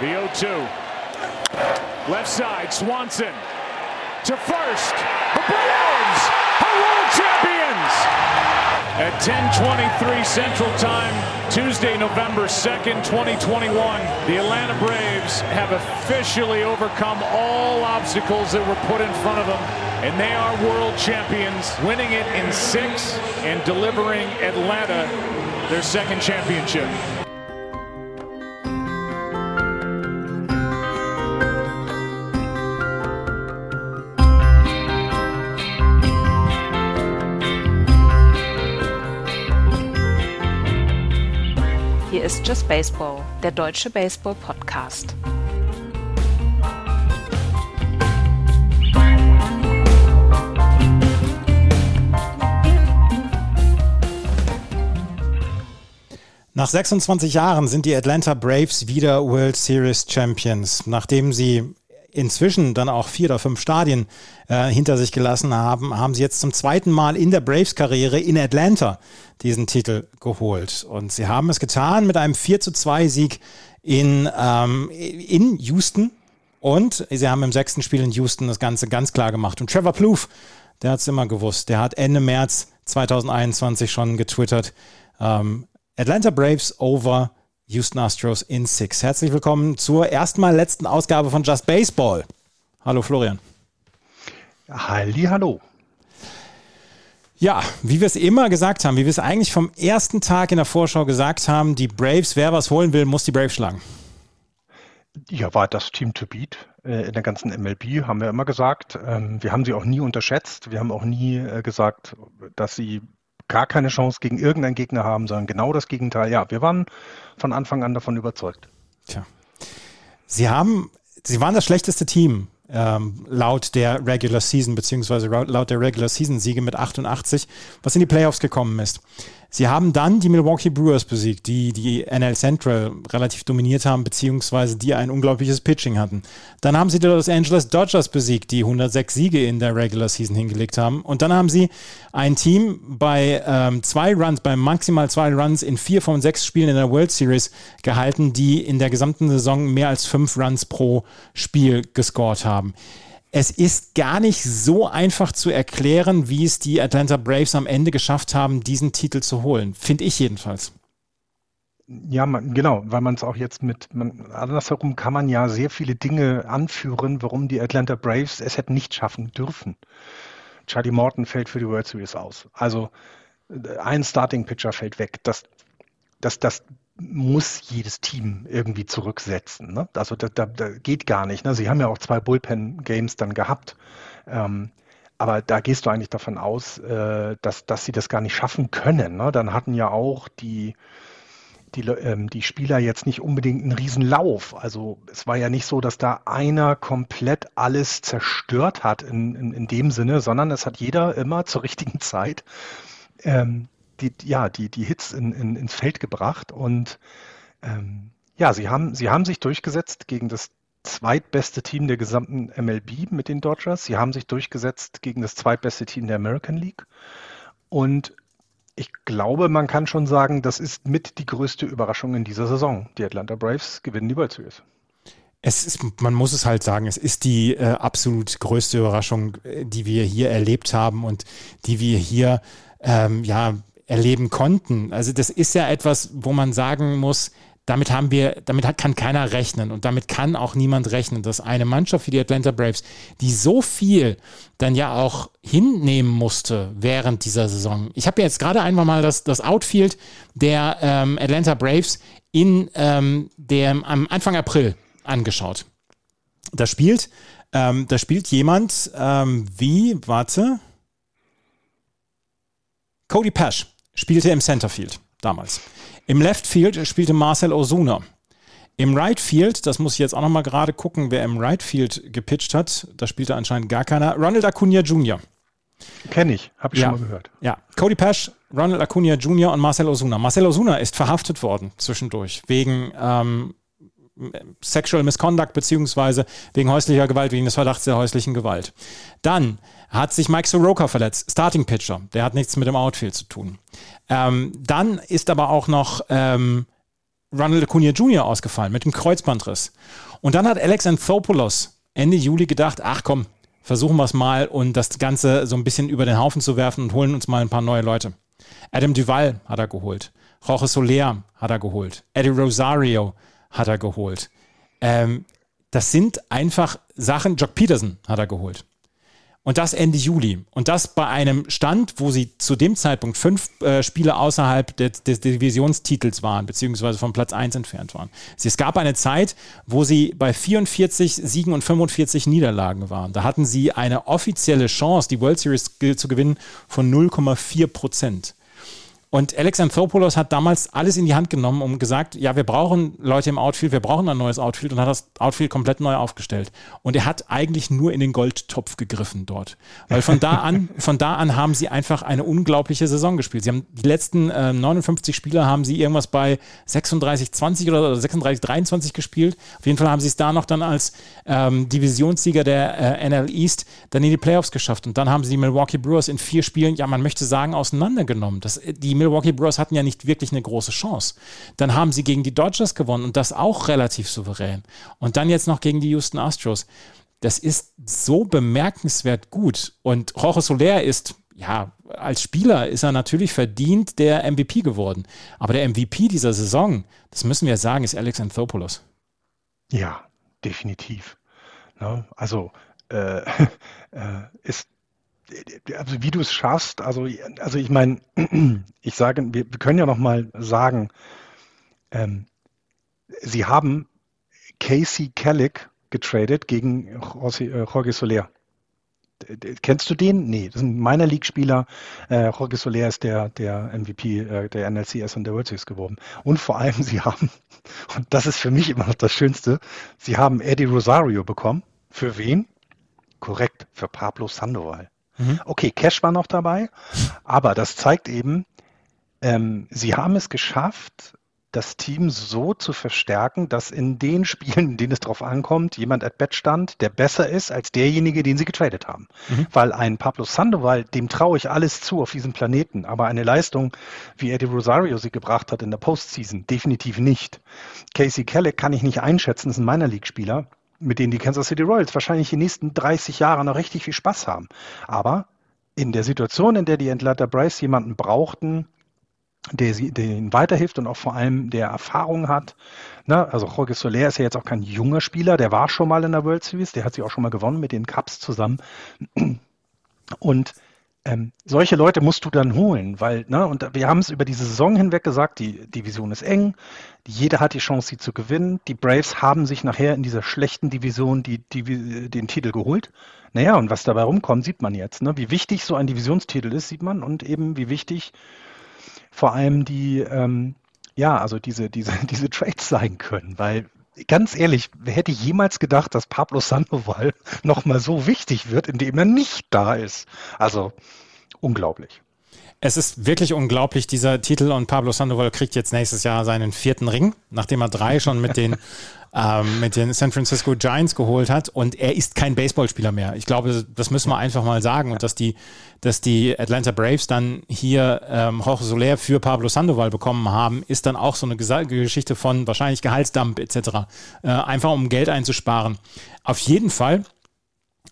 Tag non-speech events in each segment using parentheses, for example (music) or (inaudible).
The 0-2. Left side, Swanson to first. The Braves are world champions! At 10:23 Central Time, Tuesday, November 2nd, 2021, the Atlanta Braves have officially overcome all obstacles that were put in front of them, and they are world champions, winning it in six and delivering Atlanta their second championship. Just Baseball, der deutsche Baseball-Podcast. Nach 26 Jahren sind die Atlanta Braves wieder World Series Champions, nachdem sie inzwischen dann auch vier oder fünf Stadien äh, hinter sich gelassen haben, haben sie jetzt zum zweiten Mal in der Braves-Karriere in Atlanta diesen Titel geholt. Und sie haben es getan mit einem 4 zu 2 Sieg in, ähm, in Houston. Und sie haben im sechsten Spiel in Houston das Ganze ganz klar gemacht. Und Trevor Plouffe, der hat es immer gewusst. Der hat Ende März 2021 schon getwittert. Ähm, Atlanta Braves over Houston Astros in Six. Herzlich willkommen zur erstmal letzten Ausgabe von Just Baseball. Hallo Florian. Halli, hallo. Ja, wie wir es immer gesagt haben, wie wir es eigentlich vom ersten Tag in der Vorschau gesagt haben, die Braves, wer was holen will, muss die Braves schlagen. Ja, war das Team to beat äh, in der ganzen MLB, haben wir immer gesagt. Ähm, wir haben sie auch nie unterschätzt. Wir haben auch nie äh, gesagt, dass sie gar keine Chance gegen irgendeinen Gegner haben, sondern genau das Gegenteil. Ja, wir waren von Anfang an davon überzeugt. Tja. Sie haben, Sie waren das schlechteste Team ähm, laut der Regular Season, beziehungsweise laut der Regular Season Siege mit 88, was in die Playoffs gekommen ist. Sie haben dann die Milwaukee Brewers besiegt, die die NL Central relativ dominiert haben, beziehungsweise die ein unglaubliches Pitching hatten. Dann haben sie die Los Angeles Dodgers besiegt, die 106 Siege in der Regular Season hingelegt haben. Und dann haben sie ein Team bei ähm, zwei Runs, bei maximal zwei Runs in vier von sechs Spielen in der World Series gehalten, die in der gesamten Saison mehr als fünf Runs pro Spiel gescored haben es ist gar nicht so einfach zu erklären, wie es die Atlanta Braves am Ende geschafft haben, diesen Titel zu holen. Finde ich jedenfalls. Ja, man, genau, weil man es auch jetzt mit, man, andersherum kann man ja sehr viele Dinge anführen, warum die Atlanta Braves es hätten nicht schaffen dürfen. Charlie Morton fällt für die World Series aus. Also äh, ein Starting Pitcher fällt weg. Das, das, das muss jedes Team irgendwie zurücksetzen. Ne? Also da, da, da, geht gar nicht. Ne? Sie haben ja auch zwei Bullpen-Games dann gehabt. Ähm, aber da gehst du eigentlich davon aus, äh, dass, dass sie das gar nicht schaffen können. Ne? Dann hatten ja auch die, die, ähm, die Spieler jetzt nicht unbedingt einen Riesenlauf. Also es war ja nicht so, dass da einer komplett alles zerstört hat in, in, in dem Sinne, sondern es hat jeder immer zur richtigen Zeit ähm, die, ja, die, die Hits in, in, ins Feld gebracht. Und ähm, ja, sie haben, sie haben sich durchgesetzt gegen das zweitbeste Team der gesamten MLB mit den Dodgers. Sie haben sich durchgesetzt gegen das zweitbeste Team der American League. Und ich glaube, man kann schon sagen, das ist mit die größte Überraschung in dieser Saison. Die Atlanta Braves gewinnen die World Series. Es ist, man muss es halt sagen, es ist die äh, absolut größte Überraschung, äh, die wir hier erlebt haben und die wir hier ähm, ja erleben konnten. Also das ist ja etwas, wo man sagen muss, damit haben wir, damit kann keiner rechnen und damit kann auch niemand rechnen, dass eine Mannschaft wie die Atlanta Braves, die so viel dann ja auch hinnehmen musste während dieser Saison. Ich habe jetzt gerade einfach mal das, das Outfield der ähm, Atlanta Braves in ähm, dem, am Anfang April angeschaut. Da spielt, ähm, da spielt jemand ähm, wie, warte, Cody Pash spielte im Centerfield damals. Im Left Field spielte Marcel Osuna. Im Right Field, das muss ich jetzt auch nochmal gerade gucken, wer im Right Field gepitcht hat, da spielte anscheinend gar keiner. Ronald Acuna Jr. Kenne ich, habe ich ja. schon mal gehört. Ja, Cody Pash, Ronald Acuna Jr. und Marcel Osuna. Marcel Osuna ist verhaftet worden zwischendurch wegen ähm, Sexual Misconduct beziehungsweise wegen häuslicher Gewalt, wegen des Verdachts der häuslichen Gewalt. Dann hat sich Mike Soroka verletzt, Starting Pitcher. Der hat nichts mit dem Outfield zu tun. Ähm, dann ist aber auch noch ähm, Ronald Acuna Jr. ausgefallen mit dem Kreuzbandriss. Und dann hat Alex Anthopoulos Ende Juli gedacht, ach komm, versuchen wir es mal und das Ganze so ein bisschen über den Haufen zu werfen und holen uns mal ein paar neue Leute. Adam Duval hat er geholt. Jorge Soler hat er geholt. Eddie Rosario hat er geholt. Ähm, das sind einfach Sachen, Jock Peterson hat er geholt. Und das Ende Juli. Und das bei einem Stand, wo sie zu dem Zeitpunkt fünf äh, Spiele außerhalb des, des, Divisionstitels waren, beziehungsweise von Platz 1 entfernt waren. Es gab eine Zeit, wo sie bei 44 Siegen und 45 Niederlagen waren. Da hatten sie eine offizielle Chance, die World Series zu gewinnen, von 0,4 Prozent. Und Alex Anthopoulos hat damals alles in die Hand genommen und gesagt, ja, wir brauchen Leute im Outfield, wir brauchen ein neues Outfield und hat das Outfield komplett neu aufgestellt. Und er hat eigentlich nur in den Goldtopf gegriffen dort. Weil von da an, (laughs) von da an haben sie einfach eine unglaubliche Saison gespielt. Sie haben die letzten äh, 59 Spiele haben sie irgendwas bei 36, 20 oder 36, 23 gespielt. Auf jeden Fall haben sie es da noch dann als ähm, Divisionssieger der äh, NL East dann in die Playoffs geschafft. Und dann haben sie die Milwaukee Brewers in vier Spielen, ja, man möchte sagen, auseinandergenommen. Das, die Milwaukee Brewers hatten ja nicht wirklich eine große Chance. Dann haben sie gegen die Dodgers gewonnen und das auch relativ souverän. Und dann jetzt noch gegen die Houston Astros. Das ist so bemerkenswert gut. Und Jorge Soler ist, ja, als Spieler ist er natürlich verdient der MVP geworden. Aber der MVP dieser Saison, das müssen wir sagen, ist Alex Anthopoulos. Ja, definitiv. Ja, also äh, (laughs) äh, ist also wie du es schaffst, also, also ich meine, (clears throat) ich sage, wir, wir, können ja noch mal sagen, ähm, sie haben Casey Kellick getradet gegen äh, Jorge Soler. Kennst du den? Nee, das ist ein meiner League-Spieler. Äh, Jorge Soler ist der, der MVP äh, der NLCS und der World Series geworden. Und vor allem, (laughs) sie haben, und das ist für mich immer noch das Schönste, sie haben Eddie Rosario bekommen. Für wen? Korrekt, für Pablo Sandoval. Mhm. Okay, Cash war noch dabei, aber das zeigt eben, ähm, sie haben es geschafft, das Team so zu verstärken, dass in den (laughs) Spielen, in denen es drauf ankommt, jemand at bat stand, der besser ist als derjenige, den sie getradet haben. Mhm. Weil ein Pablo Sandoval, dem traue ich alles zu auf diesem Planeten, aber eine Leistung, wie Eddie Rosario sie gebracht hat in der Postseason, definitiv nicht. Casey Kellett kann ich nicht einschätzen, das ist ein Minor League-Spieler mit denen die Kansas City Royals wahrscheinlich die nächsten 30 Jahre noch richtig viel Spaß haben. Aber in der Situation, in der die Atlanta Bryce jemanden brauchten, der, sie, der ihnen weiterhilft und auch vor allem der Erfahrung hat. Ne? Also Jorge Soler ist ja jetzt auch kein junger Spieler, der war schon mal in der World Series, der hat sie auch schon mal gewonnen mit den Cups zusammen. Und ähm, solche Leute musst du dann holen, weil, ne, und wir haben es über diese Saison hinweg gesagt, die Division ist eng, jeder hat die Chance, sie zu gewinnen. Die Braves haben sich nachher in dieser schlechten Division die, die, den Titel geholt. Naja, und was dabei rumkommt, sieht man jetzt. Ne? Wie wichtig so ein Divisionstitel ist, sieht man und eben wie wichtig vor allem die, ähm, ja, also diese, diese, (laughs) diese Trades sein können, weil ganz ehrlich, wer hätte jemals gedacht, dass Pablo Sandoval (laughs) nochmal so wichtig wird, indem er nicht da ist? Also unglaublich. Es ist wirklich unglaublich, dieser Titel und Pablo Sandoval kriegt jetzt nächstes Jahr seinen vierten Ring, nachdem er drei schon mit den (laughs) ähm, mit den San Francisco Giants geholt hat. Und er ist kein Baseballspieler mehr. Ich glaube, das müssen wir einfach mal sagen. Und dass die, dass die Atlanta Braves dann hier ähm, Jorge Soler für Pablo Sandoval bekommen haben, ist dann auch so eine Geschichte von wahrscheinlich Gehaltsdump etc. Äh, einfach um Geld einzusparen. Auf jeden Fall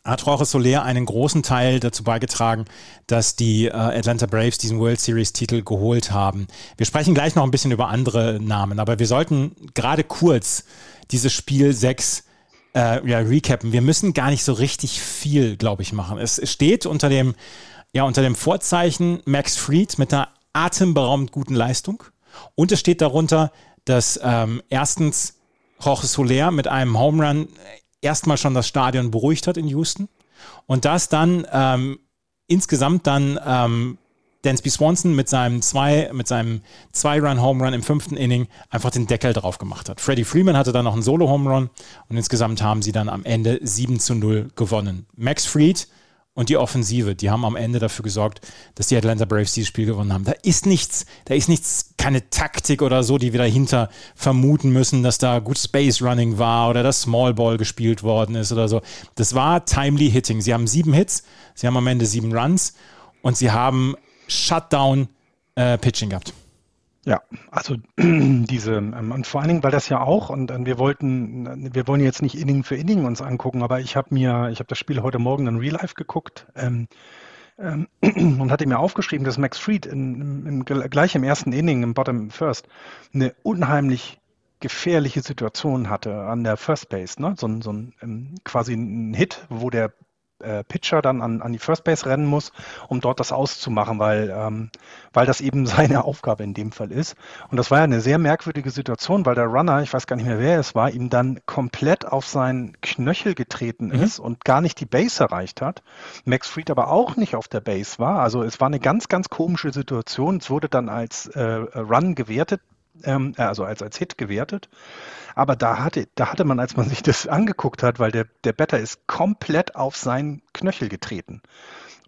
hat Jorge Soler einen großen Teil dazu beigetragen, dass die äh, Atlanta Braves diesen World Series Titel geholt haben. Wir sprechen gleich noch ein bisschen über andere Namen, aber wir sollten gerade kurz dieses Spiel 6 äh, ja, recappen. Wir müssen gar nicht so richtig viel, glaube ich, machen. Es, steht unter dem, ja, unter dem Vorzeichen Max Fried mit einer atemberaubend guten Leistung. Und es steht darunter, dass ähm, erstens Jorge Soler mit einem Home Run erstmal schon das Stadion beruhigt hat in Houston. Und das dann ähm, insgesamt dann ähm, Dansby Swanson mit seinem zwei, mit seinem Zwei-Run-Home Run im fünften Inning einfach den Deckel drauf gemacht hat. Freddie Freeman hatte dann noch einen Solo-Home Run und insgesamt haben sie dann am Ende 7 zu 0 gewonnen. Max Fried und die Offensive, die haben am Ende dafür gesorgt, dass die Atlanta Braves dieses Spiel gewonnen haben. Da ist nichts, da ist nichts, keine Taktik oder so, die wir dahinter vermuten müssen, dass da gut Space Running war oder dass Small Ball gespielt worden ist oder so. Das war timely Hitting. Sie haben sieben Hits, sie haben am Ende sieben Runs und sie haben Shutdown-Pitching äh, gehabt. Ja, also (clears throat) diese, ähm, und vor allen Dingen, weil das ja auch, und, wir wollten, wir wollen jetzt nicht Inning für Inning uns angucken, aber ich habe mir, ich habe das Spiel heute Morgen in Real Life geguckt ähm, ähm, (clears throat) und hatte mir aufgeschrieben, dass Max Fried in, im, gleich im ersten Inning, im Bottom First, eine unheimlich gefährliche Situation hatte an der First Base, ne? So, so ein quasi ein Hit, wo der äh, Pitcher dann an, an die First Base rennen muss, um dort das auszumachen, weil, ähm, weil das eben (laughs) seine Aufgabe in dem Fall ist. Und das war ja eine sehr merkwürdige Situation, weil der Runner, ich weiß gar nicht mehr wer es war, ihm dann komplett auf seinen Knöchel getreten mhm. ist und gar nicht die Base erreicht hat. Max Fried aber auch nicht auf der Base war. Also es war eine ganz, ganz komische Situation. Es wurde dann als äh, Run gewertet, ähm, äh, also als, als Hit gewertet. Aber da hatte, da hatte man, als man sich das (laughs) angeguckt hat, weil der, der Better ist komplett auf seinen Knöchel getreten.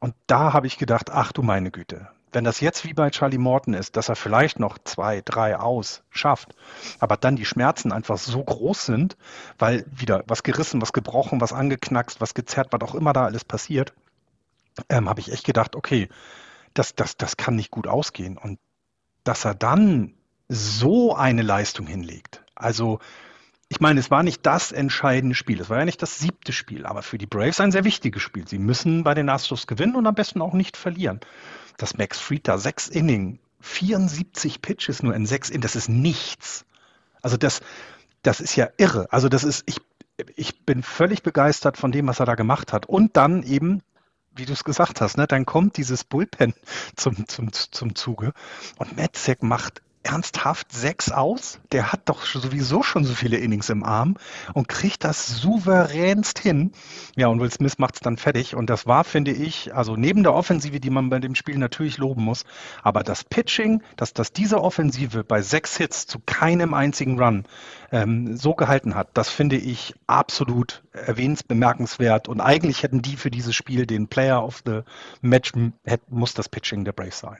Und da habe ich gedacht, ach du meine Güte, wenn das jetzt wie bei Charlie Morton ist, dass er vielleicht noch zwei, drei aus schafft, aber dann die Schmerzen einfach so groß sind, weil wieder was gerissen, was gebrochen, was angeknackst, was gezerrt, was auch immer da alles passiert, ähm, habe ich echt gedacht, okay, das, das, das kann nicht gut ausgehen. Und dass er dann so eine Leistung hinlegt, also, ich meine, es war nicht das entscheidende Spiel. Es war ja nicht das siebte Spiel, aber für die Braves ein sehr wichtiges Spiel. Sie müssen bei den Astros gewinnen und am besten auch nicht verlieren. Dass Max Fried da sechs Inning, 74 Pitches nur in sechs Innings, das ist nichts. Also das, das ist ja irre. Also das ist, ich, ich bin völlig begeistert von dem, was er da gemacht hat. Und dann eben, wie du es gesagt hast, ne, dann kommt dieses Bullpen (laughs) zum, zum, zum Zuge und Metzek macht ernsthaft sechs aus? Der hat doch sowieso schon so viele Innings im Arm und kriegt das souveränst hin. Ja, und Will Smith macht es dann fertig. Und das war, finde ich, also neben der Offensive, die man bei dem Spiel natürlich loben muss, aber das Pitching, dass, dass diese Offensive bei sechs Hits zu keinem einzigen Run ähm, so gehalten hat, das finde ich absolut erwähnensbemerkenswert. Und eigentlich hätten die für dieses Spiel den Player of the Match, muss das Pitching der Braves sein.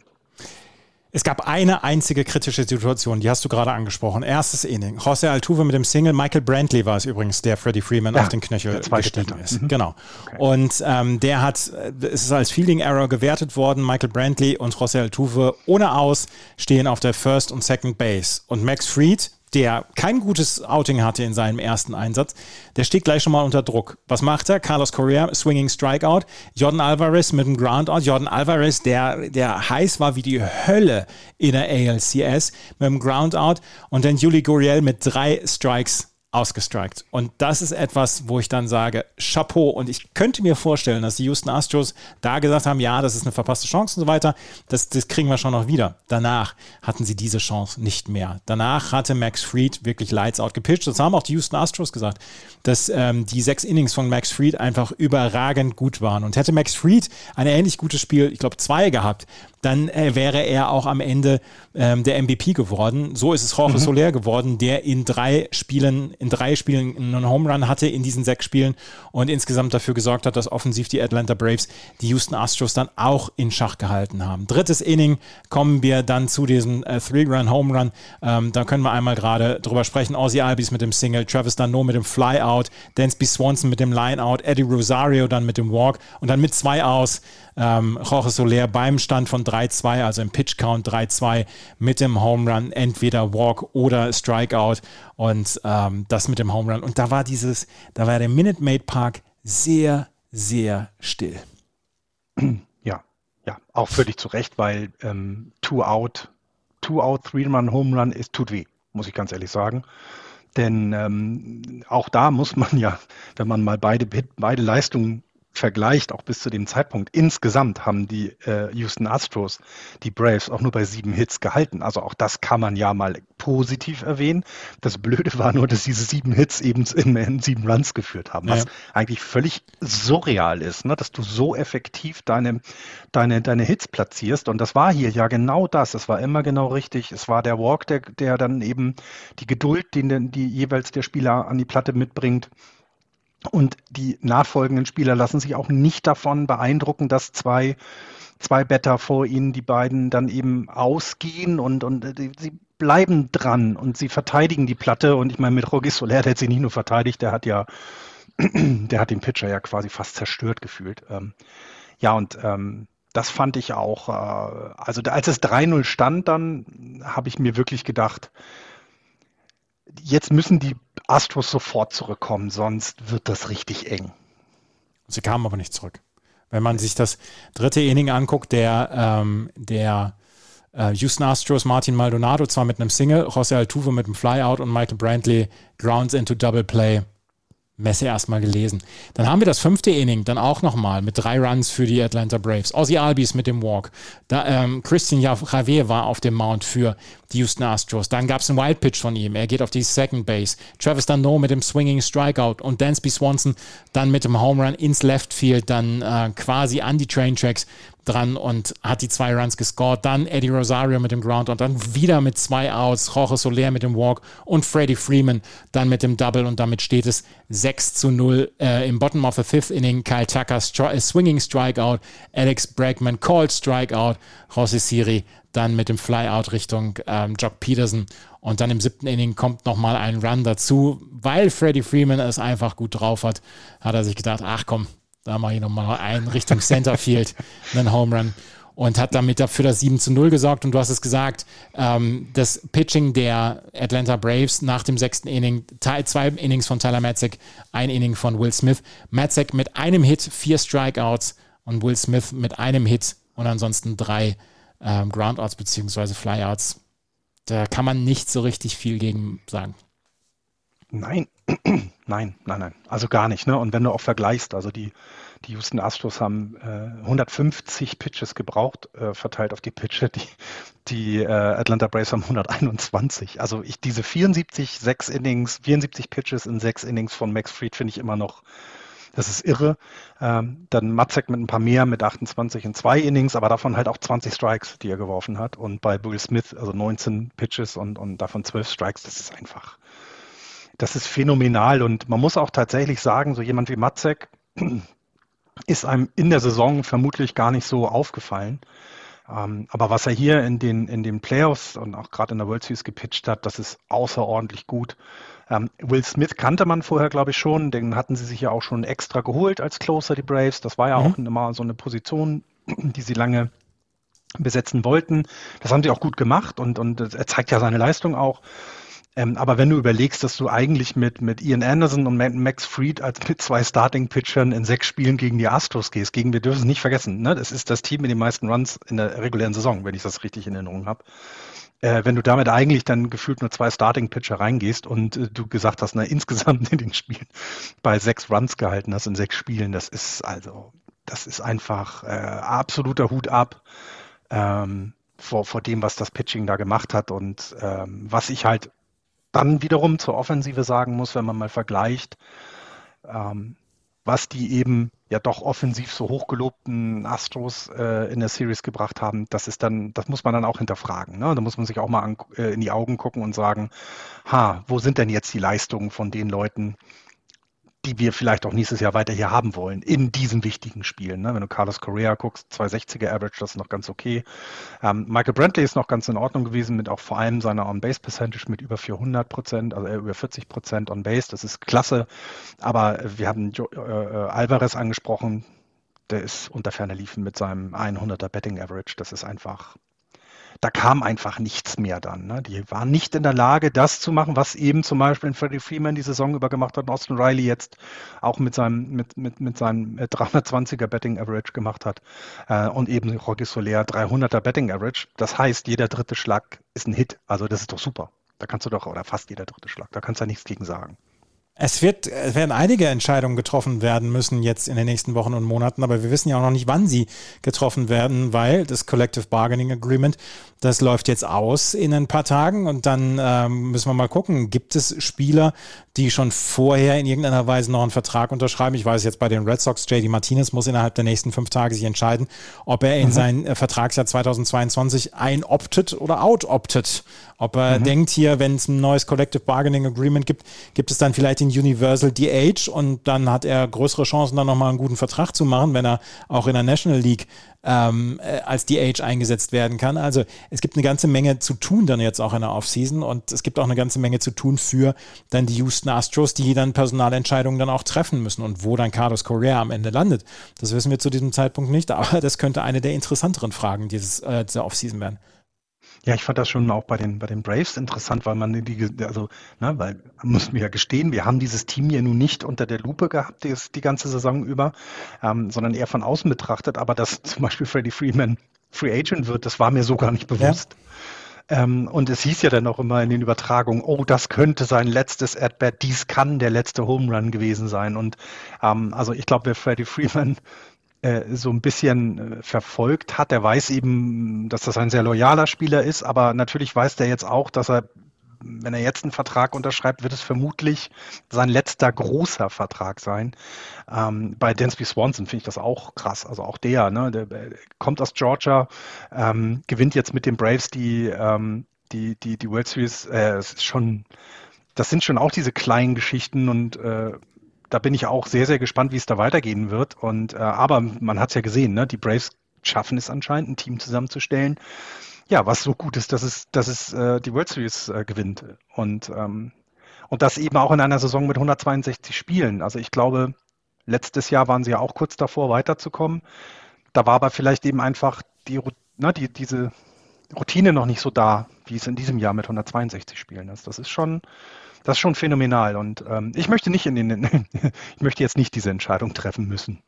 Es gab eine einzige kritische Situation, die hast du gerade angesprochen. Erstes Inning. José Altuve mit dem Single. Michael Brantley war es übrigens, der Freddie Freeman ja, auf den Knöchel gestiegen ist. Mhm. Genau. Okay. Und ähm, der hat, es ist als Fielding Error gewertet worden. Michael Brantley und José Altuve ohne Aus stehen auf der First und Second Base. Und Max Fried, der kein gutes Outing hatte in seinem ersten Einsatz, der steht gleich schon mal unter Druck. Was macht er? Carlos Correa, Swinging Strikeout. Jordan Alvarez mit dem Groundout. Jordan Alvarez, der, der heiß war wie die Hölle in der ALCS mit dem Groundout. Und dann Juli Guriel mit drei Strikes ausgestrikt. Und das ist etwas, wo ich dann sage, Chapeau. Und ich könnte mir vorstellen, dass die Houston Astros da gesagt haben, ja, das ist eine verpasste Chance und so weiter. Das, das kriegen wir schon noch wieder. Danach hatten sie diese Chance nicht mehr. Danach hatte Max Fried wirklich Lights out gepitcht. Das haben auch die Houston Astros gesagt, dass ähm, die sechs Innings von Max Fried einfach überragend gut waren. Und hätte Max Fried ein ähnlich gutes Spiel, ich glaube zwei gehabt, dann äh, wäre er auch am Ende ähm, der MVP geworden. So ist es Jorge mhm. Soler geworden, der in drei Spielen, in drei Spielen einen Home Run hatte in diesen sechs Spielen und insgesamt dafür gesorgt hat, dass offensiv die Atlanta Braves die Houston Astros dann auch in Schach gehalten haben. Drittes Inning kommen wir dann zu diesem äh, Three-Run-Home Run. Ähm, da können wir einmal gerade drüber sprechen. Ozzy Albis mit dem Single, Travis Dano mit dem Flyout, Dansby Swanson mit dem Lineout, Eddie Rosario dann mit dem Walk und dann mit zwei aus ähm, Jorge Soler beim Stand von 3-2, also im Pitch Count 3-2 mit dem Home Run, entweder Walk oder Strikeout und ähm, das mit dem Home Run. Und da war dieses, da war der Minute Maid Park sehr, sehr still. (clears throat) Ja, ja, auch völlig zu Recht, weil ähm, Two Out, Two Out, Three Run, Home Run ist tut weh, muss ich ganz ehrlich sagen. Denn ähm, auch da muss man ja, wenn man mal beide, beide Leistungen vergleicht, auch bis zu dem Zeitpunkt, insgesamt haben die äh, Houston Astros die Braves auch nur bei sieben Hits gehalten. Also auch das kann man ja mal positiv erwähnen. Das Blöde war nur, dass diese sieben Hits eben in sieben Runs geführt haben, was ja. eigentlich völlig surreal ist, ne? dass du so effektiv deine, deine, deine Hits platzierst. Und das war hier ja genau das. Es war immer genau richtig. Es war der Walk, der, der dann eben die Geduld, den die jeweils der Spieler an die Platte mitbringt, und die nachfolgenden Spieler lassen sich auch nicht davon beeindrucken, dass zwei, zwei Better vor ihnen, die beiden dann eben ausgehen und, und äh, sie bleiben dran und sie verteidigen die Platte. Und ich meine, mit Rogi Soler, der hat sie nicht nur verteidigt, der hat ja, (clears throat) der hat den Pitcher ja quasi fast zerstört gefühlt. Ähm, ja, und ähm, das fand ich auch, äh, also als es 3-0 stand, dann habe ich mir wirklich gedacht, jetzt müssen die Astros sofort zurückkommen, sonst wird das richtig eng. Sie kamen aber nicht zurück. Wenn man sich das dritte Inning anguckt, der, ähm, der äh, Houston Astros Martin Maldonado zwar mit einem Single, José Altuve mit einem Flyout und Michael Brantley grounds into Double Play. Messe erstmal gelesen. Dann haben wir das fünfte Inning, dann auch nochmal mit drei Runs für die Atlanta Braves. Ozzy Albies mit dem Walk. Da, ähm, Christian Javier war auf dem Mount für die Houston Astros. Dann gab es einen Wild Pitch von ihm. Er geht auf die Second Base. Travis Dunno mit dem Swinging Strikeout und Dansby Swanson dann mit dem Home Run ins Left Field, dann äh, quasi an die Train Tracks dran und hat die zwei Runs gescored. Dann Eddie Rosario mit dem Ground und dann wieder mit zwei Outs, Jorge Soler mit dem Walk und Freddie Freeman dann mit dem Double und damit steht es 6 zu 0 äh, im Bottom of the Fifth Inning. Kyle Tucker Stri äh, Swinging Strikeout, Alex Bregman Called Strikeout, Jose Siri dann mit dem Flyout Richtung ähm, Jock Peterson und dann im siebten Inning kommt nochmal ein Run dazu, weil Freddie Freeman es einfach gut drauf hat, hat er sich gedacht, ach komm, da mache ich nochmal einen Richtung Centerfield, einen Home Run und hat damit dafür das 7 zu 0 gesorgt. Und du hast es gesagt, ähm, das Pitching der Atlanta Braves nach dem sechsten Inning, zwei Innings von Tyler Matzek, ein Inning von Will Smith. Matzek mit einem Hit, vier Strikeouts und Will Smith mit einem Hit und ansonsten drei ähm, Groundouts bzw. Flyouts. Da kann man nicht so richtig viel gegen sagen. Nein, (clears throat) nein, nein, nein. Also gar nicht. Ne? Und wenn du auch vergleichst, also die, die Houston Astros haben äh, 150 Pitches gebraucht, äh, verteilt auf die Pitcher. Die, die äh, Atlanta Braves haben 121. Also ich diese 74, sechs Innings, 74 Pitches in sechs Innings von Max Fried finde ich immer noch, das ist irre. Ähm, dann Matzek mit ein paar mehr, mit 28 in zwei Innings, aber davon halt auch 20 Strikes, die er geworfen hat. Und bei Will Smith, also 19 Pitches und, und davon 12 Strikes, das ist einfach das ist phänomenal und man muss auch tatsächlich sagen, so jemand wie Matzek (clears throat) ist einem in der Saison vermutlich gar nicht so aufgefallen. Ähm, aber was er hier in den, in den Playoffs und auch gerade in der World Series gepitcht hat, das ist außerordentlich gut. Ähm, Will Smith kannte man vorher, glaube ich, schon. Den hatten sie sich ja auch schon extra geholt als Closer, die Braves. Das war ja mhm. auch immer so eine Position, (clears throat) die sie lange besetzen wollten. Das haben sie auch gut gemacht und, und er zeigt ja seine Leistung auch. Ähm, aber wenn du überlegst, dass du eigentlich mit, mit Ian Anderson und Max Fried als mit zwei Starting-Pitchern in sechs Spielen gegen die Astros gehst, gegen, wir dürfen es nicht vergessen, ne? das ist das Team mit den meisten Runs in der regulären Saison, wenn ich das richtig in Erinnerung habe. Äh, wenn du damit eigentlich dann gefühlt nur zwei Starting-Pitcher reingehst und äh, du gesagt hast, na, insgesamt in den Spielen bei sechs Runs gehalten hast in sechs Spielen, das ist also, das ist einfach äh, absoluter Hut ab. Ähm, vor, vor dem, was das Pitching da gemacht hat und ähm, was ich halt dann wiederum zur Offensive sagen muss, wenn man mal vergleicht, ähm, was die eben ja doch offensiv so hochgelobten Astros äh, in der Series gebracht haben, das ist dann, das muss man dann auch hinterfragen. Ne? Da muss man sich auch mal an, äh, in die Augen gucken und sagen, ha, wo sind denn jetzt die Leistungen von den Leuten, die wir vielleicht auch nächstes Jahr weiter hier haben wollen, in diesen wichtigen Spielen. Ne? Wenn du Carlos Correa guckst, 260er Average, das ist noch ganz okay. Ähm, Michael Brantley ist noch ganz in Ordnung gewesen, mit auch vor allem seiner On-Base-Percentage mit über 400 Prozent, also über 40 Prozent On-Base, das ist klasse. Aber wir haben jo äh, äh, Alvarez angesprochen, der ist unter ferner Liefen mit seinem 100er Betting Average, das ist einfach da kam einfach nichts mehr dann. Ne? Die waren nicht in der Lage, das zu machen, was eben zum Beispiel Freddie Freeman die Saison über gemacht hat und Austin Riley jetzt auch mit seinem, mit, mit, mit seinem 320er Betting Average gemacht hat äh, und eben Rocky Soler 300er Betting Average. Das heißt, jeder dritte Schlag ist ein Hit. Also das ist doch super. Da kannst du doch, oder fast jeder dritte Schlag, da kannst du ja nichts gegen sagen. Es, wird, es werden einige Entscheidungen getroffen werden müssen jetzt in den nächsten Wochen und Monaten, aber wir wissen ja auch noch nicht, wann sie getroffen werden, weil das Collective Bargaining Agreement, das läuft jetzt aus in ein paar Tagen und dann ähm, müssen wir mal gucken, gibt es Spieler, die schon vorher in irgendeiner Weise noch einen Vertrag unterschreiben? Ich weiß jetzt bei den Red Sox, JD Martinez muss innerhalb der nächsten fünf Tage sich entscheiden, ob er in mhm. sein Vertragsjahr 2022 einoptet oder outoptet. Ob er mhm. denkt hier, wenn es ein neues Collective Bargaining Agreement gibt, gibt es dann vielleicht in Universal DH und dann hat er größere Chancen, dann nochmal einen guten Vertrag zu machen, wenn er auch in der National League ähm, äh, als DH eingesetzt werden kann. Also es gibt eine ganze Menge zu tun dann jetzt auch in der Offseason und es gibt auch eine ganze Menge zu tun für dann die Houston Astros, die dann Personalentscheidungen dann auch treffen müssen und wo dann Carlos Correa am Ende landet. Das wissen wir zu diesem Zeitpunkt nicht, aber (laughs) das könnte eine der interessanteren Fragen dieses, äh, dieser Offseason werden. Ja, ich fand das schon auch bei den, bei den Braves interessant, weil man die, also, ne, weil muss mir ja gestehen, wir haben dieses Team ja nun nicht unter der Lupe gehabt, die, die ganze Saison über, ähm, sondern eher von außen betrachtet. Aber dass (laughs) zum Beispiel Freddie Freeman Free Agent wird, das war mir so gar nicht bewusst. Ja. Ähm, und es hieß ja dann auch immer in den Übertragungen, oh, das könnte sein letztes At-Bat, dies kann der letzte Home Run gewesen sein. Und ähm, also ich glaube, wer Freddie Freeman so ein bisschen äh, verfolgt hat. Der weiß eben, dass das ein sehr loyaler Spieler ist, aber natürlich weiß der jetzt auch, dass er, wenn er jetzt einen Vertrag unterschreibt, wird es vermutlich sein letzter großer Vertrag sein. Ähm, bei Dansby Swanson finde ich das auch krass. Also auch der, ne, der, kommt aus Georgia, ähm, gewinnt jetzt mit den Braves die, ähm, die, die, die World Series. Äh, ist schon das sind schon auch diese kleinen Geschichten und äh, da bin ich auch sehr, sehr gespannt, wie es da weitergehen wird. Und äh, aber man hat es ja gesehen, ne? Die Braves schaffen es anscheinend, ein Team zusammenzustellen. Ja, was so gut ist, dass es, dass es äh, die World Series äh, gewinnt. Und, ähm, und das eben auch in einer Saison mit 162 Spielen. Also ich glaube, letztes Jahr waren sie ja auch kurz davor, weiterzukommen. Da war aber vielleicht eben einfach die, na, die, diese Routine noch nicht so da, wie es in diesem Jahr mit 162 Spielen ist. Das ist schon, das ist schon phänomenal. Und ähm, ich möchte nicht in den, (laughs) ich möchte jetzt nicht diese Entscheidung treffen müssen.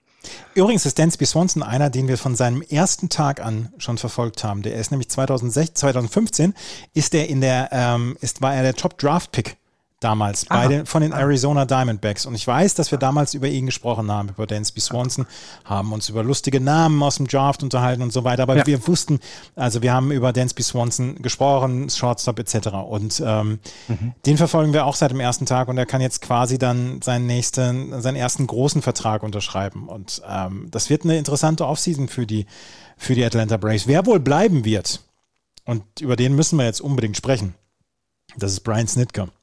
Übrigens ist Dansby Swanson einer, den wir von seinem ersten Tag an schon verfolgt haben. Der ist nämlich 2016, 2015 ist er in der, ähm, ist, war er der Top Draft Pick damals bei den, von den Arizona Diamondbacks. Und ich weiß, dass wir damals über ihn gesprochen haben, über Dansby Swanson, haben uns über lustige Namen aus dem Draft unterhalten und so weiter. Aber ja. wir wussten, also wir haben über Dansby Swanson gesprochen, Shortstop etc. Und ähm, mhm. den verfolgen wir auch seit dem ersten Tag und er kann jetzt quasi dann seinen nächsten, seinen ersten großen Vertrag unterschreiben. Und ähm, das wird eine interessante Offseason für die, für die Atlanta Braves. Wer wohl bleiben wird, und über den müssen wir jetzt unbedingt sprechen, das ist Brian Snitker.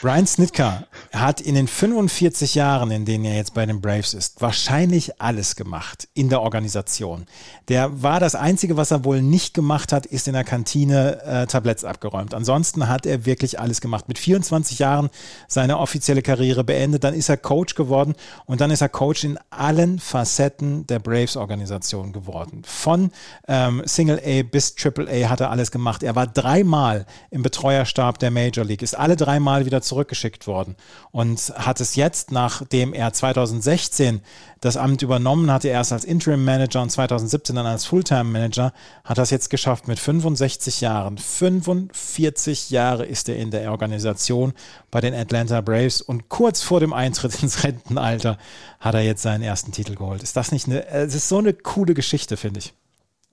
Brian Snitka hat in den 45 Jahren, in denen er jetzt bei den Braves ist, wahrscheinlich alles gemacht in der Organisation. Der war das Einzige, was er wohl nicht gemacht hat, ist in der Kantine äh, Tabletts abgeräumt. Ansonsten hat er wirklich alles gemacht. Mit 24 Jahren seine offizielle Karriere beendet, dann ist er Coach geworden und dann ist er Coach in allen Facetten der Braves-Organisation geworden. Von ähm, Single A bis Triple A hat er alles gemacht. Er war dreimal im Betreuerstab der Major League, ist alle dreimal wieder zurückgeschickt worden und hat es jetzt, nachdem er 2016 das Amt übernommen hatte, erst als Interim Manager und 2017 dann als Fulltime Manager, hat das jetzt geschafft mit 65 Jahren. 45 Jahre ist er in der Organisation bei den Atlanta Braves und kurz vor dem Eintritt ins Rentenalter hat er jetzt seinen ersten Titel geholt. Ist das nicht eine, es ist so eine coole Geschichte, finde ich.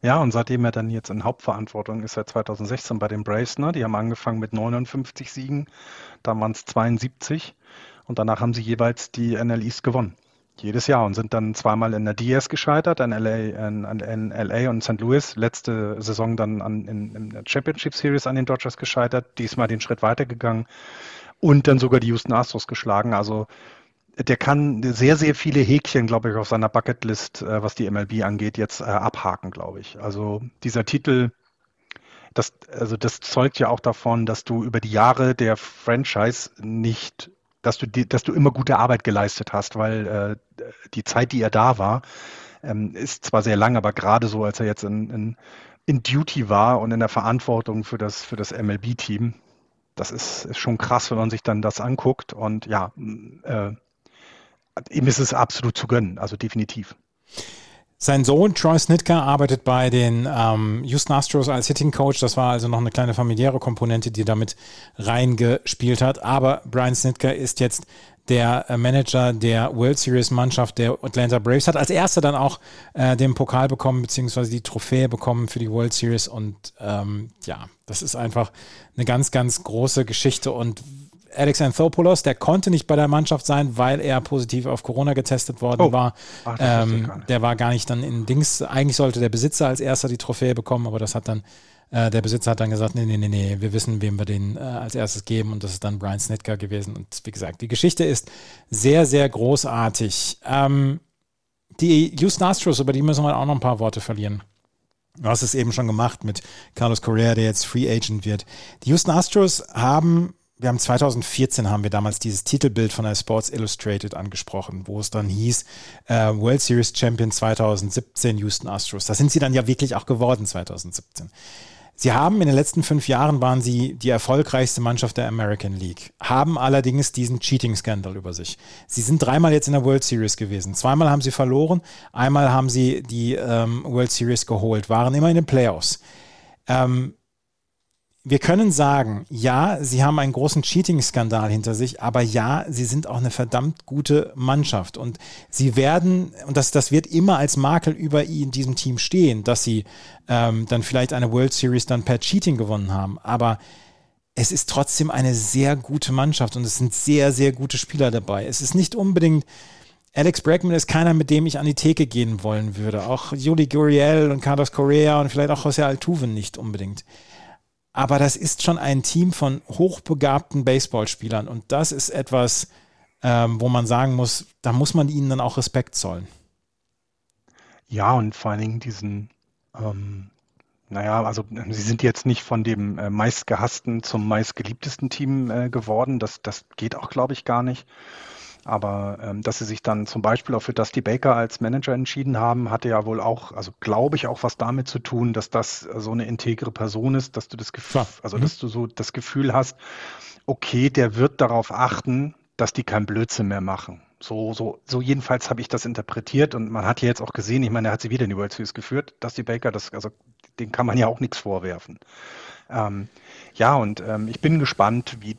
Ja, und seitdem er dann jetzt in Hauptverantwortung ist, seit 2016 bei den Braves, ne? die haben angefangen mit 59 Siegen, dann waren es 72 und danach haben sie jeweils die NL East gewonnen. Jedes Jahr und sind dann zweimal in der DS gescheitert, in LA, in, in LA und St. Louis. Letzte Saison dann an, in, in der Championship Series an den Dodgers gescheitert, diesmal den Schritt weitergegangen und dann sogar die Houston Astros geschlagen. Also der kann sehr, sehr viele Häkchen, glaube ich, auf seiner Bucketlist, äh, was die MLB angeht, jetzt äh, abhaken, glaube ich. Also dieser Titel, das, also das zeugt ja auch davon, dass du über die Jahre der Franchise nicht, dass du, die, dass du immer gute Arbeit geleistet hast, weil äh, die Zeit, die er da war, ähm, ist zwar sehr lang, aber gerade so, als er jetzt in, in, in Duty war und in der Verantwortung für das, für das MLB-Team, das ist, ist schon krass, wenn man sich dann das anguckt. Und ja, äh, ihm ist es absolut zu gönnen, also definitiv. Sein Sohn Troy Snitka arbeitet bei den ähm, Houston Astros als Hitting Coach. Das war also noch eine kleine familiäre Komponente, die damit reingespielt hat. Aber Brian Snitka ist jetzt der äh, Manager der World Series Mannschaft der Atlanta Braves, hat als erster dann auch äh, den Pokal bekommen, beziehungsweise die Trophäe bekommen für die World Series. Und ähm, ja, das ist einfach eine ganz, ganz große Geschichte. Und Alex Anthopoulos, der konnte nicht bei der Mannschaft sein, weil er positiv auf Corona getestet worden oh. war. Ach, ähm, der war gar nicht dann in Dings. Eigentlich sollte der Besitzer als erster die Trophäe bekommen, aber das hat dann äh, der Besitzer hat dann gesagt, nee, nee, nee, nee, wir wissen, wem wir den äh, als erstes geben und das ist dann Brian Snitka gewesen. Und wie gesagt, die Geschichte ist sehr, sehr großartig. Ähm, die Houston Astros, über die müssen wir auch noch ein paar Worte verlieren. Du hast es eben schon gemacht mit Carlos Correa, der jetzt Free Agent wird. Die Houston Astros haben wir haben 2014 haben wir damals dieses Titelbild von der Sports Illustrated angesprochen, wo es dann hieß äh, World Series Champion 2017 Houston Astros. Das sind sie dann ja wirklich auch geworden 2017. Sie haben in den letzten fünf Jahren waren sie die erfolgreichste Mannschaft der American League, haben allerdings diesen Cheating-Skandal über sich. Sie sind dreimal jetzt in der World Series gewesen. Zweimal haben sie verloren, einmal haben sie die ähm, World Series geholt, waren immer in den Playoffs. Ähm, wir können sagen, ja, sie haben einen großen Cheating-Skandal hinter sich, aber ja, sie sind auch eine verdammt gute Mannschaft. Und sie werden, und das, das wird immer als Makel über in diesem Team stehen, dass sie ähm, dann vielleicht eine World Series dann per Cheating gewonnen haben. Aber es ist trotzdem eine sehr gute Mannschaft und es sind sehr, sehr gute Spieler dabei. Es ist nicht unbedingt. Alex Bregman ist keiner, mit dem ich an die Theke gehen wollen würde. Auch Juli Guriel und Carlos Correa und vielleicht auch José Altuve nicht unbedingt. Aber das ist schon ein Team von hochbegabten Baseballspielern und das ist etwas, ähm, wo man sagen muss, da muss man ihnen dann auch Respekt zollen. Ja, und vor allen Dingen diesen, ähm, naja, also sie sind jetzt nicht von dem äh, meistgehassten zum meistgeliebtesten Team äh, geworden. Das, das geht auch, glaube ich, gar nicht. Aber ähm, dass sie sich dann zum Beispiel auch für Dusty Baker als Manager entschieden haben, hatte ja wohl auch, also glaube ich, auch was damit zu tun, dass das so eine integre Person ist, dass du das Gefühl, also mhm. dass du so das Gefühl hast, okay, der wird darauf achten, dass die kein Blödsinn mehr machen. So, so, so jedenfalls habe ich das interpretiert und man hat ja jetzt auch gesehen, ich meine, er hat sie wieder in die World Series geführt, Dusty Baker, das, also den kann man ja auch nichts vorwerfen. Ähm, ja, und ähm, ich bin gespannt, wie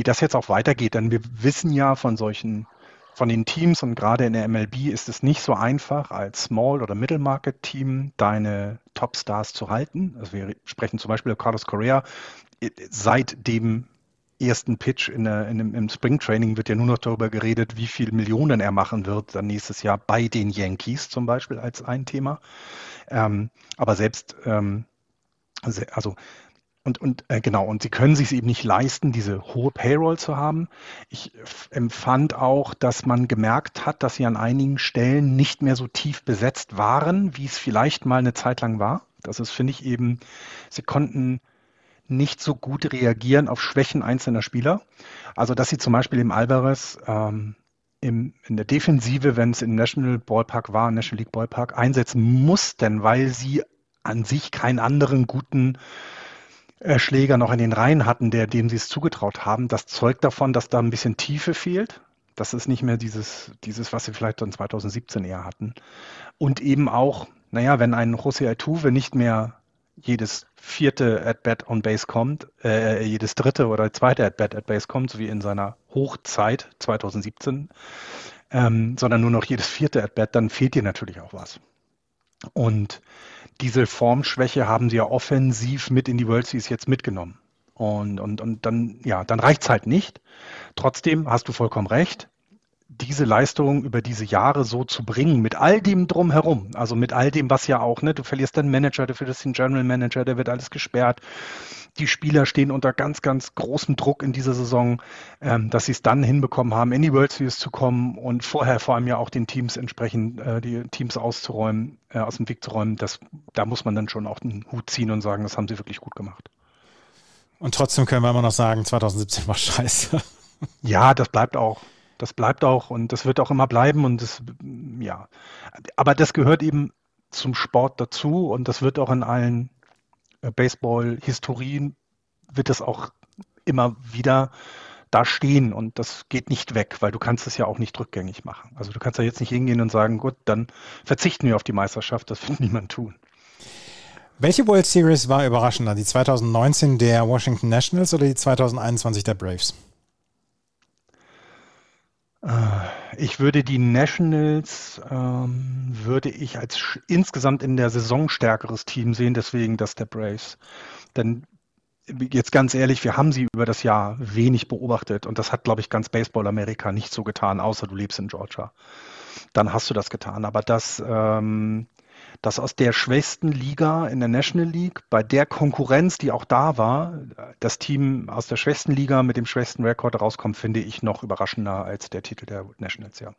wie das jetzt auch weitergeht. Denn wir wissen ja von solchen, von den Teams und gerade in der MLB ist es nicht so einfach, als Small- oder Middle-Market-Team deine Top-Stars zu halten. Also wir sprechen zum Beispiel Carlos Correa. Seit dem ersten Pitch in der, in dem, im Springtraining wird ja nur noch darüber geredet, wie viel Millionen er machen wird dann nächstes Jahr bei den Yankees zum Beispiel als ein Thema. Ähm, aber selbst ähm, also und, und äh, genau, und sie können sich eben nicht leisten, diese hohe Payroll zu haben. Ich empfand auch, dass man gemerkt hat, dass sie an einigen Stellen nicht mehr so tief besetzt waren, wie es vielleicht mal eine Zeit lang war. Das ist, finde ich, eben, sie konnten nicht so gut reagieren auf Schwächen einzelner Spieler. Also, dass sie zum Beispiel im Alvarez ähm, im, in der Defensive, wenn es im National Ballpark war, National League Ballpark, einsetzen mussten, weil sie an sich keinen anderen guten Schläger noch in den Reihen hatten, der, dem sie es zugetraut haben. Das zeugt davon, dass da ein bisschen Tiefe fehlt. Das ist nicht mehr dieses, dieses, was sie vielleicht dann 2017 eher hatten. Und eben auch, naja, wenn ein José Altuve nicht mehr jedes vierte At-Bat on Base kommt, äh, jedes dritte oder zweite At-Bat at Base kommt, so wie in seiner Hochzeit 2017, ähm, sondern nur noch jedes vierte At-Bat, dann fehlt dir natürlich auch was. Und diese Formschwäche haben sie ja offensiv mit in die World Series jetzt mitgenommen. Und, und, und dann, ja, dann reicht's halt nicht. Trotzdem hast du vollkommen recht diese Leistung über diese Jahre so zu bringen, mit all dem drumherum, also mit all dem, was ja auch, ne, du verlierst deinen Manager, du verlierst den General Manager, der wird alles gesperrt. Die Spieler stehen unter ganz, ganz großem Druck in dieser Saison, ähm, dass sie es dann hinbekommen haben, in die World Series zu kommen und vorher vor allem ja auch den Teams entsprechend äh, die Teams auszuräumen, äh, aus dem Weg zu räumen. Das, da muss man dann schon auch den Hut ziehen und sagen, das haben sie wirklich gut gemacht. Und trotzdem können wir immer noch sagen, 2017 war scheiße. (laughs) Ja, das bleibt auch. Das bleibt auch und das wird auch immer bleiben und das, ja. Aber das gehört eben zum Sport dazu und das wird auch in allen Baseball-Historien wird das auch immer wieder da stehen und das geht nicht weg, weil du kannst es ja auch nicht rückgängig machen. Also du kannst ja jetzt nicht hingehen und sagen, gut, dann verzichten wir auf die Meisterschaft, das wird (laughs) niemand tun. Welche World Series war überraschender? Die 2019 der Washington Nationals oder die 2021 der Braves? Ich würde die Nationals ähm, würde ich als insgesamt in der Saison stärkeres Team sehen, deswegen das der Braves. Denn jetzt ganz ehrlich, wir haben sie über das Jahr wenig beobachtet und das hat, glaube ich, ganz Baseball Amerika nicht so getan, außer du lebst in Georgia. Dann hast du das getan. Aber das, ähm, dass aus der schwächsten Liga in der National League, bei der Konkurrenz, die auch da war, das Team aus der schwächsten Liga mit dem schwächsten Rekord rauskommt, finde ich noch überraschender als der Titel der Nationals, ja.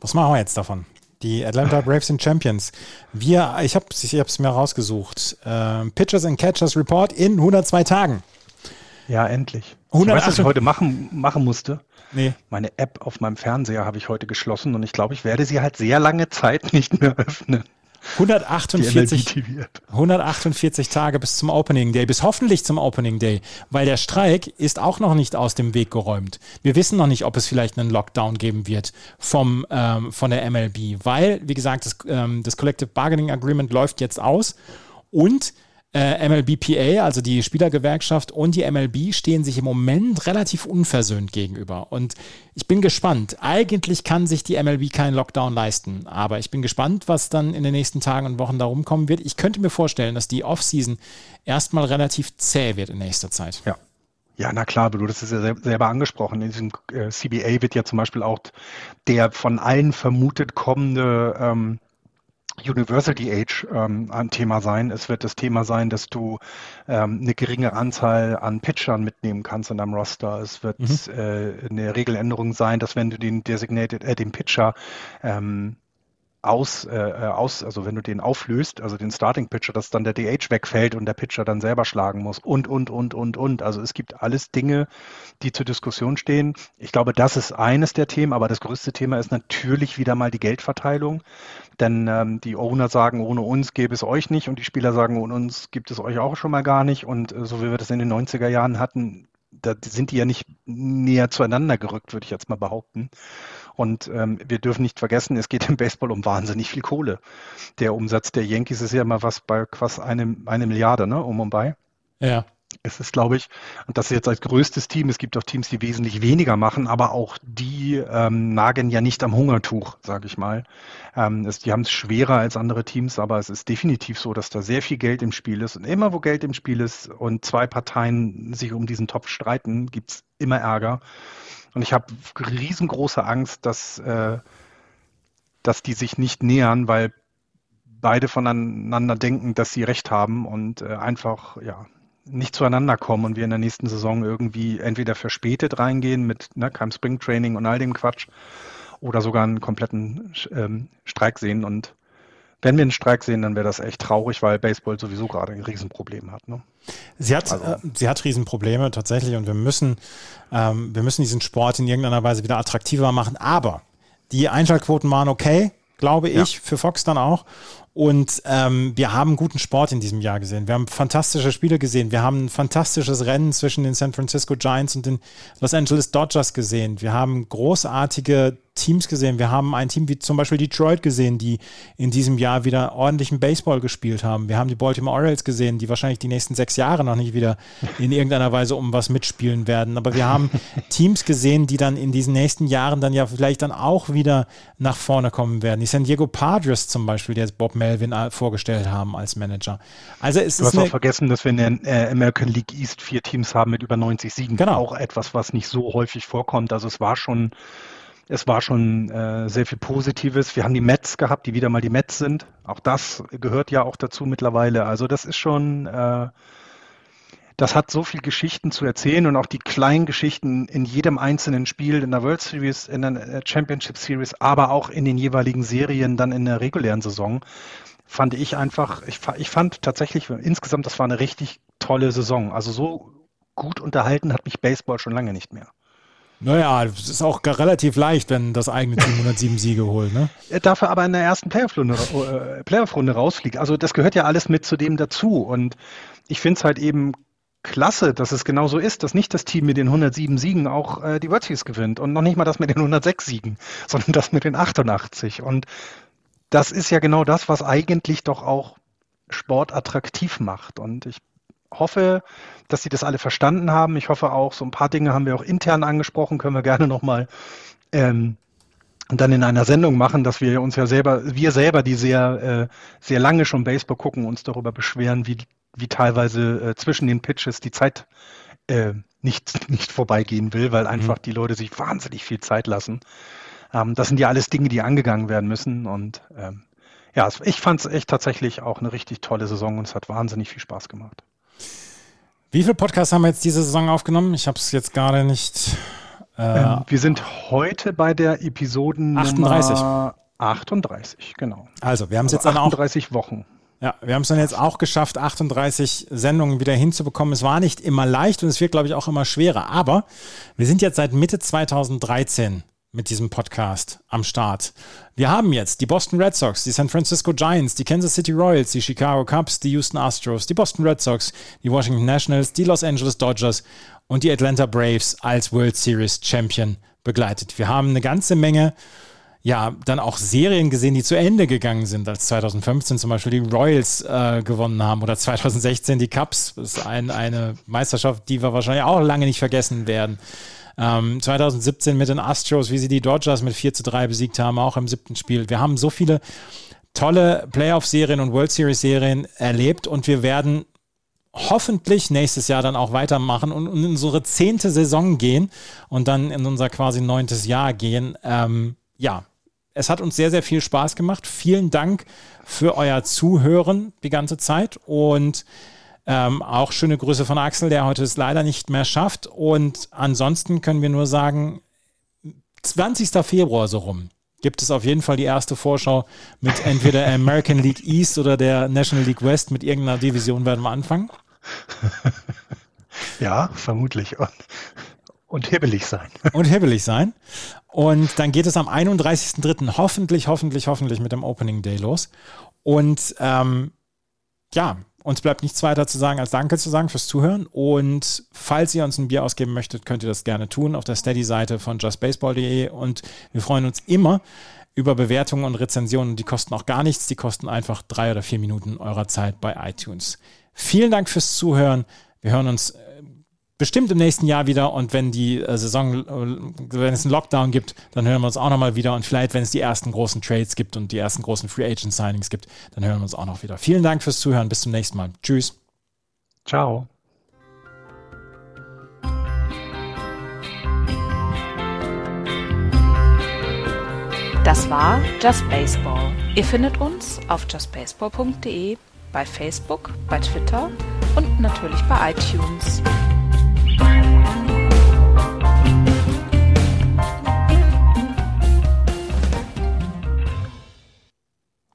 Was machen wir jetzt davon? Die Atlanta Braves sind Champions. Wir, ich habe ich es mir rausgesucht. Ähm, Pitchers and Catchers Report in 102 Tagen. Ja, endlich. 108. Weißt du, was ich heute machen, machen musste? Nee. Meine App auf meinem Fernseher habe ich heute geschlossen und ich glaube, ich werde sie halt sehr lange Zeit nicht mehr öffnen. 148, 148 Tage bis zum Opening Day, bis hoffentlich zum Opening Day, weil der Streik ist auch noch nicht aus dem Weg geräumt. Wir wissen noch nicht, ob es vielleicht einen Lockdown geben wird vom, ähm, von der MLB, weil, wie gesagt, das, ähm, das Collective Bargaining Agreement läuft jetzt aus und äh, MLBPA, also die Spielergewerkschaft und die MLB stehen sich im Moment relativ unversöhnt gegenüber. Und ich bin gespannt. Eigentlich kann sich die MLB keinen Lockdown leisten, aber ich bin gespannt, was dann in den nächsten Tagen und Wochen darum kommen wird. Ich könnte mir vorstellen, dass die Offseason erstmal relativ zäh wird in nächster Zeit. Ja. Ja, na klar, du hast es ja selber angesprochen. In diesem äh, CBA wird ja zum Beispiel auch der von allen vermutet kommende ähm, University Age ähm, ein Thema sein. Es wird das Thema sein, dass du ähm, eine geringe Anzahl an Pitchern mitnehmen kannst in deinem Roster. Es wird mhm. äh, eine Regeländerung sein, dass wenn du den Designated, äh, den Pitcher ähm, aus, äh, äh, aus, also wenn du den auflöst, also den Starting Pitcher, dass dann der DH wegfällt und der Pitcher dann selber schlagen muss und, und, und, und, und. Also es gibt alles Dinge, die zur Diskussion stehen. Ich glaube, das ist eines der Themen, aber das größte Thema ist natürlich wieder mal die Geldverteilung. Denn ähm, die Owner sagen, ohne uns gäbe es euch nicht und die Spieler sagen, ohne uns gibt es euch auch schon mal gar nicht. Und äh, so wie wir das in den 90er Jahren hatten, da sind die ja nicht näher zueinander gerückt, würde ich jetzt mal behaupten. Und ähm, wir dürfen nicht vergessen, es geht im Baseball um wahnsinnig viel Kohle. Der Umsatz der Yankees ist ja immer was bei fast einem, eine Milliarde, ne, um und bei. Ja. Es ist, glaube ich, und das ist jetzt als größtes Team, es gibt auch Teams, die wesentlich weniger machen, aber auch die ähm, nagen ja nicht am Hungertuch, sage ich mal. Ähm, es, die haben es schwerer als andere Teams, aber es ist definitiv so, dass da sehr viel Geld im Spiel ist. Und immer wo Geld im Spiel ist und zwei Parteien sich um diesen Topf streiten, gibt es immer Ärger. Und ich habe riesengroße Angst, dass, äh, dass die sich nicht nähern, weil beide voneinander denken, dass sie recht haben und äh, einfach ja nicht zueinander kommen und wir in der nächsten Saison irgendwie entweder verspätet reingehen mit ne, keinem Springtraining und all dem Quatsch oder sogar einen kompletten ähm, Streik sehen. Und wenn wir einen Streik sehen, dann wäre das echt traurig, weil Baseball sowieso gerade ein Riesenproblem hat. Ne? Sie hat, also. äh, sie hat Riesenprobleme tatsächlich und wir müssen, ähm, wir müssen diesen Sport in irgendeiner Weise wieder attraktiver machen. Aber die Einschaltquoten waren okay, glaube ich, ja. für Fox dann auch. Und ähm, wir haben guten Sport in diesem Jahr gesehen. Wir haben fantastische Spiele gesehen. Wir haben ein fantastisches Rennen zwischen den San Francisco Giants und den Los Angeles Dodgers gesehen. Wir haben großartige Teams gesehen. Wir haben ein Team wie zum Beispiel Detroit gesehen, die in diesem Jahr wieder ordentlichen Baseball gespielt haben. Wir haben die Baltimore Orioles gesehen, die wahrscheinlich die nächsten sechs Jahre noch nicht wieder in irgendeiner Weise um was mitspielen werden. Aber wir haben (laughs) Teams gesehen, die dann in diesen nächsten Jahren dann ja vielleicht dann auch wieder nach vorne kommen werden. Die San Diego Padres zum Beispiel, die jetzt Bob Melvin vorgestellt haben als Manager. Also es du ist hast auch vergessen, dass wir in der äh, American League East vier Teams haben mit über 90 Siegen. Genau. Auch etwas, was nicht so häufig vorkommt. Also es war schon es war schon äh, sehr viel Positives. Wir haben die Mets gehabt, die wieder mal die Mets sind. Auch das gehört ja auch dazu mittlerweile. Also das ist schon, äh, das hat so viel Geschichten zu erzählen und auch die kleinen Geschichten in jedem einzelnen Spiel, in der World Series, in der Championship Series, aber auch in den jeweiligen Serien dann in der regulären Saison, fand ich einfach, ich, ich fand tatsächlich insgesamt, das war eine richtig tolle Saison. Also so gut unterhalten hat mich Baseball schon lange nicht mehr. Naja, es ist auch relativ leicht, wenn das eigene Team 107 Siege holt. Ne? Darf aber in der ersten Playoff-Runde äh, Playoff rausfliegen. Also das gehört ja alles mit zu dem dazu. Und ich finde es halt eben klasse, dass es genau so ist, dass nicht das Team mit den 107 Siegen auch äh, die World Series gewinnt und noch nicht mal das mit den 106 Siegen, (laughs) sondern das mit den 88. Und das ist ja genau das, was eigentlich doch auch Sport attraktiv macht. Und ich hoffe, dass Sie das alle verstanden haben. Ich hoffe auch, so ein paar Dinge haben wir auch intern angesprochen, können wir gerne nochmal ähm, dann in einer Sendung machen, dass wir uns ja selber, wir selber, die sehr, äh, sehr lange schon Baseball gucken, uns darüber beschweren, wie, wie teilweise äh, zwischen den Pitches die Zeit äh, nicht, nicht vorbeigehen will, weil einfach mhm. die Leute sich wahnsinnig viel Zeit lassen. Ähm, das sind ja alles Dinge, die angegangen werden müssen. Und ähm, ja, ich fand es echt tatsächlich auch eine richtig tolle Saison und es hat wahnsinnig viel Spaß gemacht. Wie viele Podcasts haben wir jetzt diese Saison aufgenommen? Ich habe es jetzt gerade nicht. Äh, ähm, wir sind heute bei der Episoden 38. 38, genau. Also, wir haben es also jetzt dann auch. 38 Wochen. Ja, wir haben es dann jetzt auch geschafft, 38 Sendungen wieder hinzubekommen. Es war nicht immer leicht und es wird, glaube ich, auch immer schwerer. Aber wir sind jetzt seit Mitte 2013 mit diesem Podcast am Start. Wir haben jetzt die Boston Red Sox, die San Francisco Giants, die Kansas City Royals, die Chicago Cubs, die Houston Astros, die Boston Red Sox, die Washington Nationals, die Los Angeles Dodgers und die Atlanta Braves als World Series Champion begleitet. Wir haben eine ganze Menge ja, dann auch Serien gesehen, die zu Ende gegangen sind, als 2015 zum Beispiel die Royals äh, gewonnen haben oder 2016 die Cubs. Das ist ein, eine Meisterschaft, die wir wahrscheinlich auch lange nicht vergessen werden. Ähm, 2017 mit den Astros, wie sie die Dodgers mit 4 zu 3 besiegt haben, auch im siebten Spiel. Wir haben so viele tolle Playoff-Serien und World Series-Serien erlebt und wir werden hoffentlich nächstes Jahr dann auch weitermachen und in unsere zehnte Saison gehen und dann in unser quasi neuntes Jahr gehen. Ähm, ja, es hat uns sehr, sehr viel Spaß gemacht. Vielen Dank für euer Zuhören die ganze Zeit und ähm, auch schöne Grüße von Axel, der heute es leider nicht mehr schafft. Und ansonsten können wir nur sagen, 20. Februar so rum gibt es auf jeden Fall die erste Vorschau mit entweder American League East oder der National League West. Mit irgendeiner Division werden wir anfangen. (laughs) Ja, vermutlich. Und, und hibbelig sein. (laughs) Und hibbelig sein. Und dann geht es am 31.03. hoffentlich, hoffentlich, hoffentlich mit dem Opening Day los. Und ähm, ja, uns bleibt nichts weiter zu sagen, als Danke zu sagen fürs Zuhören. Und falls ihr uns ein Bier ausgeben möchtet, könnt ihr das gerne tun auf der Steady-Seite von justbaseball.de. Und wir freuen uns immer über Bewertungen und Rezensionen. Die kosten auch gar nichts. Die kosten einfach drei oder vier Minuten eurer Zeit bei iTunes. Vielen Dank fürs Zuhören. Wir hören uns äh, bestimmt im nächsten Jahr wieder und wenn die äh, Saison, äh, wenn es einen Lockdown gibt, dann hören wir uns auch nochmal wieder und vielleicht, wenn es die ersten großen Trades gibt und die ersten großen Free Agent Signings gibt, dann hören wir uns auch noch wieder. Vielen Dank fürs Zuhören. Bis zum nächsten Mal. Tschüss. Ciao. Das war Just Baseball. Ihr findet uns auf justbaseball.de, bei Facebook, bei Twitter und natürlich bei iTunes.